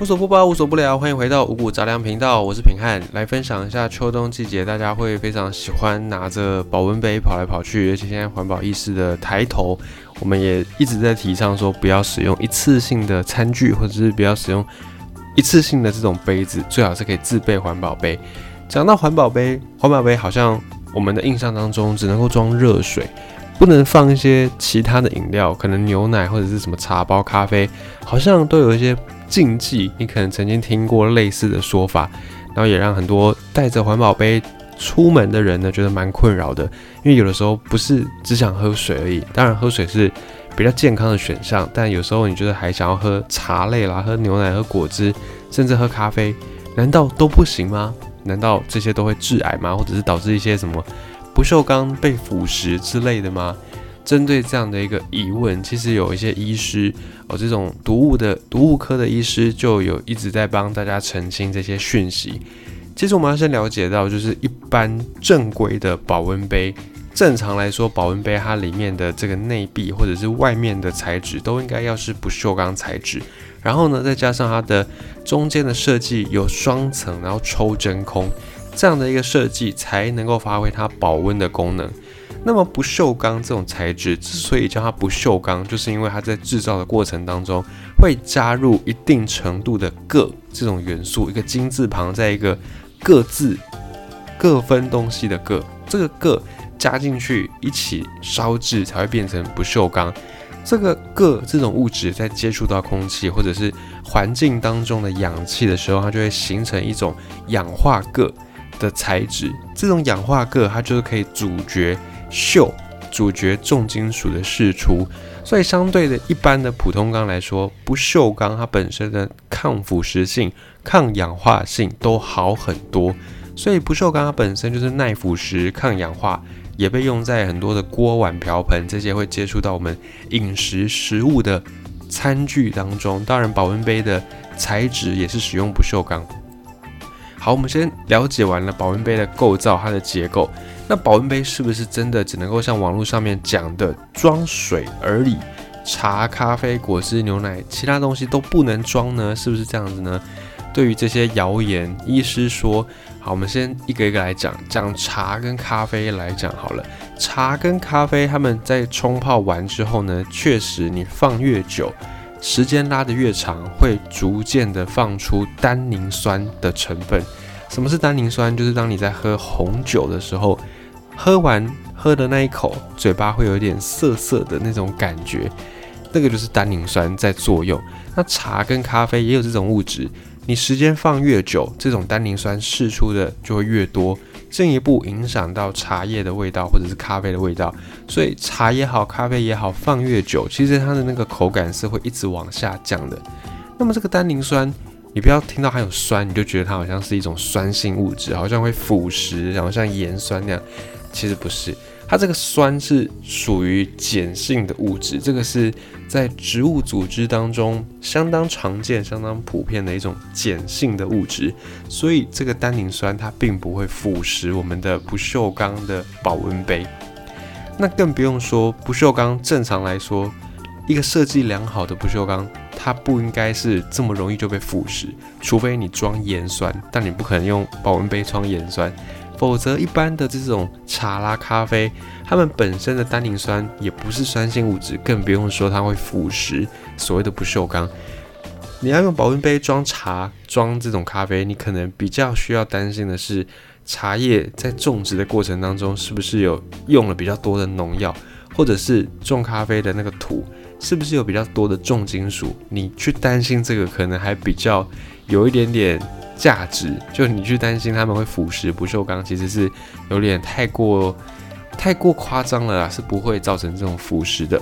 无所不包，无所不聊，欢迎回到五谷杂粮频道，我是品汉，来分享一下秋冬季节大家会非常喜欢拿着保温杯跑来跑去，而且现在环保意识的抬头，我们也一直在提倡说不要使用一次性的餐具，或者是不要使用一次性的这种杯子，最好是可以自备环保杯。讲到环保杯，环保杯好像我们的印象当中只能够装热水。不能放一些其他的饮料，可能牛奶或者是什么茶包、咖啡，好像都有一些禁忌。你可能曾经听过类似的说法，然后也让很多带着环保杯出门的人呢觉得蛮困扰的。因为有的时候不是只想喝水而已，当然喝水是比较健康的选项，但有时候你觉得还想要喝茶类啦、喝牛奶、喝果汁，甚至喝咖啡，难道都不行吗？难道这些都会致癌吗？或者是导致一些什么？不锈钢被腐蚀之类的吗？针对这样的一个疑问，其实有一些医师哦，这种毒物的毒物科的医师就有一直在帮大家澄清这些讯息。其实我们要先了解到，就是一般正规的保温杯，正常来说，保温杯它里面的这个内壁或者是外面的材质都应该要是不锈钢材质，然后呢，再加上它的中间的设计有双层，然后抽真空。这样的一个设计才能够发挥它保温的功能。那么不锈钢这种材质之所以叫它不锈钢，就是因为它在制造的过程当中会加入一定程度的铬这种元素，一个金字旁在一个各自各分东西的铬，这个铬加进去一起烧制才会变成不锈钢。这个铬这种物质在接触到空气或者是环境当中的氧气的时候，它就会形成一种氧化铬。的材质，这种氧化铬它就是可以阻绝锈，主角重金属的释出，所以相对的一般的普通钢来说，不锈钢它本身的抗腐蚀性、抗氧化性都好很多，所以不锈钢它本身就是耐腐蚀、抗氧化，也被用在很多的锅碗瓢盆这些会接触到我们饮食食物的餐具当中。当然，保温杯的材质也是使用不锈钢。好，我们先了解完了保温杯的构造，它的结构。那保温杯是不是真的只能够像网络上面讲的装水而已？茶、咖啡、果汁、牛奶，其他东西都不能装呢？是不是这样子呢？对于这些谣言，医师说，好，我们先一个一个来讲。讲茶跟咖啡来讲好了。茶跟咖啡，他们在冲泡完之后呢，确实你放越久。时间拉得越长，会逐渐的放出单宁酸的成分。什么是单宁酸？就是当你在喝红酒的时候，喝完喝的那一口，嘴巴会有点涩涩的那种感觉，那个就是单宁酸在作用。那茶跟咖啡也有这种物质，你时间放越久，这种单宁酸释出的就会越多。进一步影响到茶叶的味道或者是咖啡的味道，所以茶也好，咖啡也好，放越久，其实它的那个口感是会一直往下降的。那么这个单宁酸，你不要听到它有酸，你就觉得它好像是一种酸性物质，好像会腐蚀，然后像盐酸那样，其实不是。它这个酸是属于碱性的物质，这个是在植物组织当中相当常见、相当普遍的一种碱性的物质，所以这个单宁酸它并不会腐蚀我们的不锈钢的保温杯。那更不用说不锈钢，正常来说，一个设计良好的不锈钢，它不应该是这么容易就被腐蚀，除非你装盐酸，但你不可能用保温杯装盐酸。否则，一般的这种茶啦、咖啡，它们本身的单宁酸也不是酸性物质，更不用说它会腐蚀所谓的不锈钢。你要用保温杯装茶、装这种咖啡，你可能比较需要担心的是，茶叶在种植的过程当中是不是有用了比较多的农药，或者是种咖啡的那个土是不是有比较多的重金属？你去担心这个，可能还比较有一点点。价值就你去担心他们会腐蚀不锈钢，其实是有点太过太过夸张了啦，是不会造成这种腐蚀的。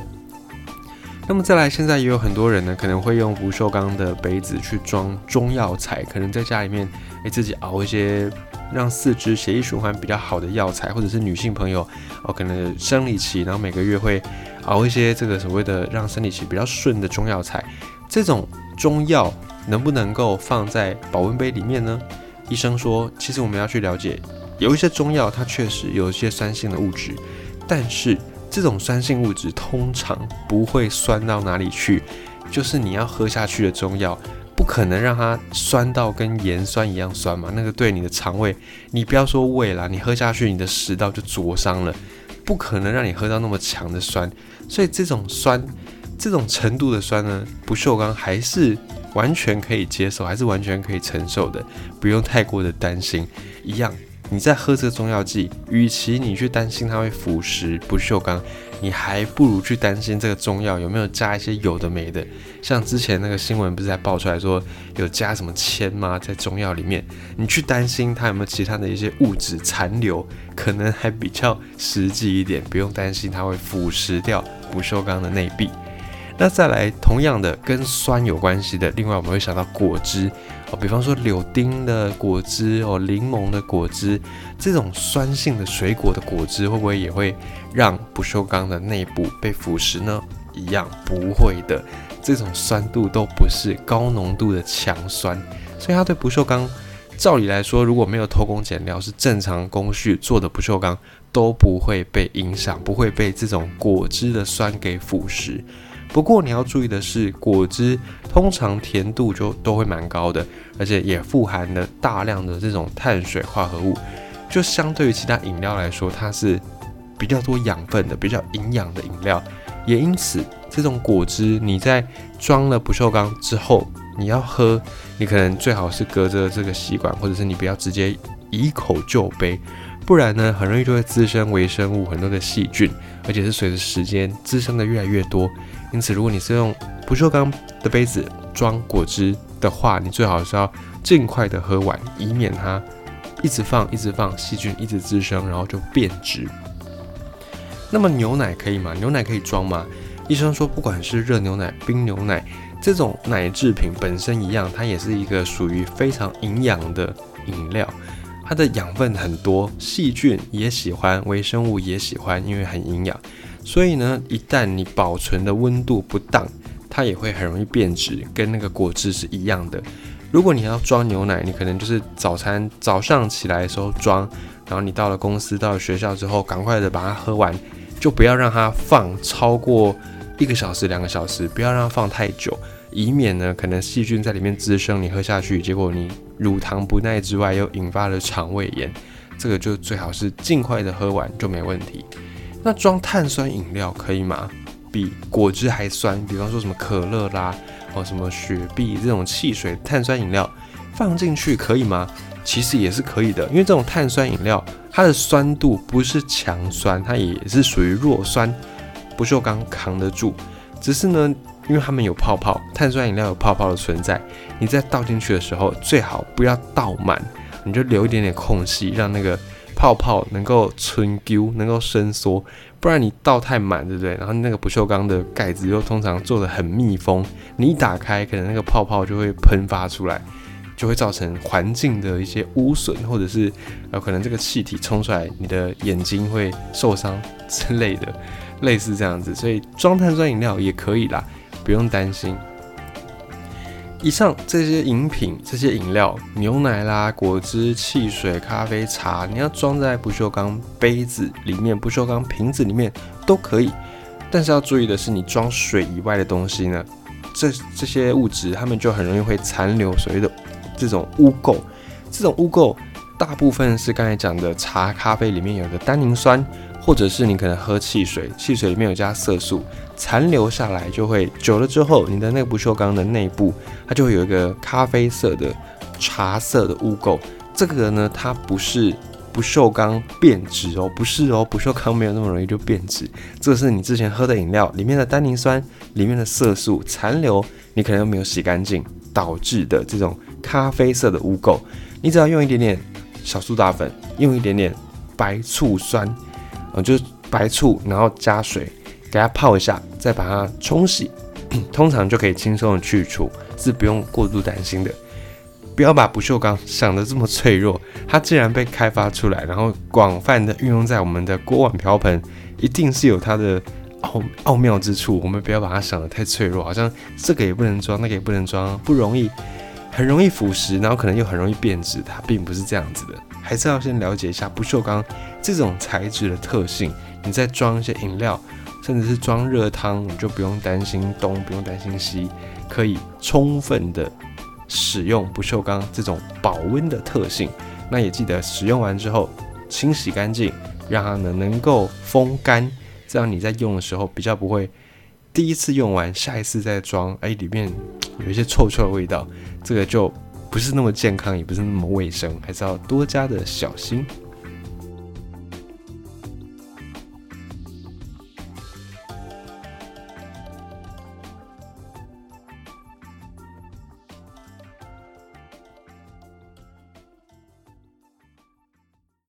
那么再来，现在也有很多人呢，可能会用不锈钢的杯子去装中药材，可能在家里面诶自己熬一些让四肢血液循环比较好的药材，或者是女性朋友哦，可能生理期，然后每个月会熬一些这个所谓的让生理期比较顺的中药材，这种中药。能不能够放在保温杯里面呢？医生说，其实我们要去了解，有一些中药它确实有一些酸性的物质，但是这种酸性物质通常不会酸到哪里去，就是你要喝下去的中药不可能让它酸到跟盐酸一样酸嘛，那个对你的肠胃，你不要说胃啦，你喝下去你的食道就灼伤了，不可能让你喝到那么强的酸，所以这种酸，这种程度的酸呢，不锈钢还是完全可以接受，还是完全可以承受的，不用太过的担心，一样。你在喝这个中药剂，与其你去担心它会腐蚀不锈钢，你还不如去担心这个中药有没有加一些有的没的。像之前那个新闻不是还爆出来说有加什么铅吗？在中药里面，你去担心它有没有其他的一些物质残留，可能还比较实际一点，不用担心它会腐蚀掉不锈钢的内壁。那再来，同样的跟酸有关系的，另外我们会想到果汁哦，比方说柳丁的果汁哦，柠檬的果汁，这种酸性的水果的果汁，会不会也会让不锈钢的内部被腐蚀呢？一样不会的，这种酸度都不是高浓度的强酸，所以它对不锈钢，照理来说，如果没有偷工减料，是正常工序做的不锈钢都不会被影响，不会被这种果汁的酸给腐蚀。不过你要注意的是，果汁通常甜度就都会蛮高的，而且也富含了大量的这种碳水化合物，就相对于其他饮料来说，它是比较多养分的、比较营养的饮料。也因此，这种果汁你在装了不锈钢之后，你要喝，你可能最好是隔着这个吸管，或者是你不要直接一口就杯，不然呢，很容易就会滋生微生物、很多的细菌，而且是随着时间滋生的越来越多。因此，如果你是用不锈钢的杯子装果汁的话，你最好是要尽快的喝完，以免它一直放、一直放，细菌一直滋生，然后就变质。那么牛奶可以吗？牛奶可以装吗？医生说，不管是热牛奶、冰牛奶这种奶制品本身一样，它也是一个属于非常营养的饮料，它的养分很多，细菌也喜欢，微生物也喜欢，因为很营养。所以呢，一旦你保存的温度不当，它也会很容易变质，跟那个果汁是一样的。如果你要装牛奶，你可能就是早餐早上起来的时候装，然后你到了公司、到了学校之后，赶快的把它喝完，就不要让它放超过一个小时、两个小时，不要让它放太久，以免呢可能细菌在里面滋生，你喝下去，结果你乳糖不耐之外，又引发了肠胃炎。这个就最好是尽快的喝完就没问题。那装碳酸饮料可以吗？比果汁还酸？比方说什么可乐啦，或什么雪碧这种汽水碳酸饮料放进去可以吗？其实也是可以的，因为这种碳酸饮料它的酸度不是强酸，它也是属于弱酸，不锈钢扛得住。只是呢，因为它们有泡泡，碳酸饮料有泡泡的存在，你在倒进去的时候最好不要倒满，你就留一点点空隙，让那个。泡泡能够存丢，能够伸缩，不然你倒太满，对不对？然后那个不锈钢的盖子又通常做的很密封，你一打开，可能那个泡泡就会喷发出来，就会造成环境的一些污损，或者是呃，可能这个气体冲出来，你的眼睛会受伤之类的，类似这样子。所以装碳酸饮料也可以啦，不用担心。以上这些饮品、这些饮料，牛奶啦、果汁、汽水、咖啡、茶，你要装在不锈钢杯子里面、不锈钢瓶子里面都可以。但是要注意的是，你装水以外的东西呢，这这些物质它们就很容易会残留所谓的这种污垢。这种污垢大部分是刚才讲的茶、咖啡里面有的单宁酸。或者是你可能喝汽水，汽水里面有加色素，残留下来就会久了之后，你的那个不锈钢的内部，它就会有一个咖啡色的茶色的污垢。这个呢，它不是不锈钢变质哦，不是哦，不锈钢没有那么容易就变质。这是你之前喝的饮料里面的单宁酸、里面的色素残留，你可能又没有洗干净导致的这种咖啡色的污垢。你只要用一点点小苏打粉，用一点点白醋酸。嗯，就是白醋，然后加水给它泡一下，再把它冲洗，通常就可以轻松的去除，是不用过度担心的。不要把不锈钢 想得这么脆弱，它既然被开发出来，然后广泛的运用在我们的锅碗瓢盆，一定是有它的奥奥妙之处。我们不要把它想得太脆弱，好像这个也不能装，那个也不能装，不容易，很容易腐蚀，然后可能又很容易变质，它并不是这样子的。还是要先了解一下不锈钢这种材质的特性。你再装一些饮料，甚至是装热汤，你就不用担心东，不用担心西，可以充分的使用不锈钢这种保温的特性。那也记得使用完之后清洗干净，让它呢能够风干，这样你在用的时候比较不会第一次用完，下一次再装，哎，里面有一些臭臭的味道，这个就不是那么健康，也不是那么卫生，还是要多加的小心。